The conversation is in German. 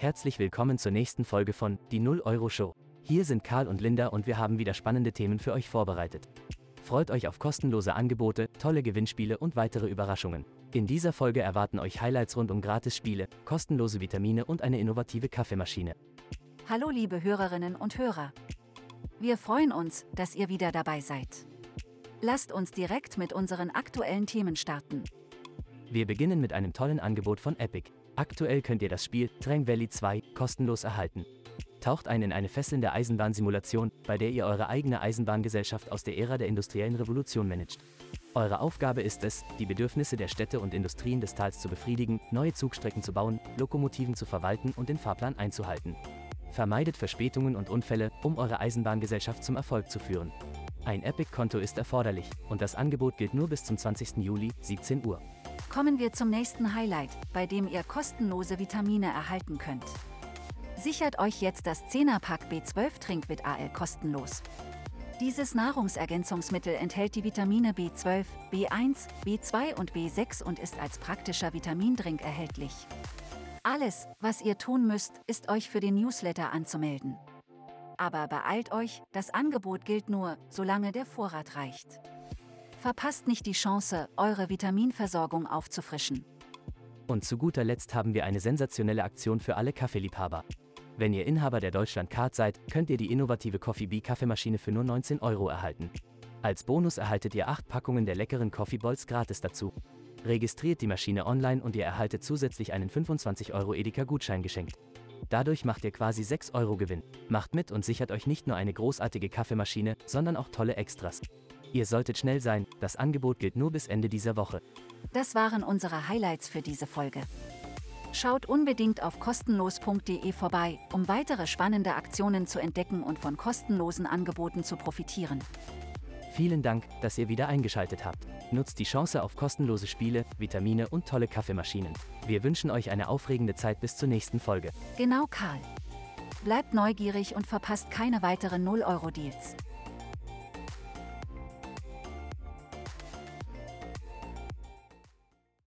Herzlich willkommen zur nächsten Folge von Die 0 Euro Show. Hier sind Karl und Linda und wir haben wieder spannende Themen für euch vorbereitet. Freut euch auf kostenlose Angebote, tolle Gewinnspiele und weitere Überraschungen. In dieser Folge erwarten euch Highlights rund um Gratisspiele, kostenlose Vitamine und eine innovative Kaffeemaschine. Hallo liebe Hörerinnen und Hörer. Wir freuen uns, dass ihr wieder dabei seid. Lasst uns direkt mit unseren aktuellen Themen starten. Wir beginnen mit einem tollen Angebot von Epic. Aktuell könnt ihr das Spiel Train Valley 2 kostenlos erhalten. Taucht ein in eine fesselnde Eisenbahnsimulation, bei der ihr eure eigene Eisenbahngesellschaft aus der Ära der industriellen Revolution managt. Eure Aufgabe ist es, die Bedürfnisse der Städte und Industrien des Tals zu befriedigen, neue Zugstrecken zu bauen, Lokomotiven zu verwalten und den Fahrplan einzuhalten. Vermeidet Verspätungen und Unfälle, um eure Eisenbahngesellschaft zum Erfolg zu führen. Ein Epic-Konto ist erforderlich und das Angebot gilt nur bis zum 20. Juli, 17 Uhr. Kommen wir zum nächsten Highlight, bei dem ihr kostenlose Vitamine erhalten könnt. Sichert euch jetzt das 10er-Pack B12 Trinkwit AL kostenlos. Dieses Nahrungsergänzungsmittel enthält die Vitamine B12, B1, B2 und B6 und ist als praktischer Vitamindrink erhältlich. Alles, was ihr tun müsst, ist euch für den Newsletter anzumelden. Aber beeilt euch, das Angebot gilt nur, solange der Vorrat reicht. Verpasst nicht die Chance, eure Vitaminversorgung aufzufrischen. Und zu guter Letzt haben wir eine sensationelle Aktion für alle Kaffeeliebhaber. Wenn ihr Inhaber der Deutschland Card seid, könnt ihr die innovative Coffee Bee Kaffeemaschine für nur 19 Euro erhalten. Als Bonus erhaltet ihr 8 Packungen der leckeren Coffee Balls gratis dazu. Registriert die Maschine online und ihr erhaltet zusätzlich einen 25 Euro Edeka Gutschein geschenkt. Dadurch macht ihr quasi 6 Euro Gewinn. Macht mit und sichert euch nicht nur eine großartige Kaffeemaschine, sondern auch tolle Extras. Ihr solltet schnell sein, das Angebot gilt nur bis Ende dieser Woche. Das waren unsere Highlights für diese Folge. Schaut unbedingt auf kostenlos.de vorbei, um weitere spannende Aktionen zu entdecken und von kostenlosen Angeboten zu profitieren. Vielen Dank, dass ihr wieder eingeschaltet habt. Nutzt die Chance auf kostenlose Spiele, Vitamine und tolle Kaffeemaschinen. Wir wünschen euch eine aufregende Zeit bis zur nächsten Folge. Genau, Karl. Bleibt neugierig und verpasst keine weiteren 0-Euro-Deals.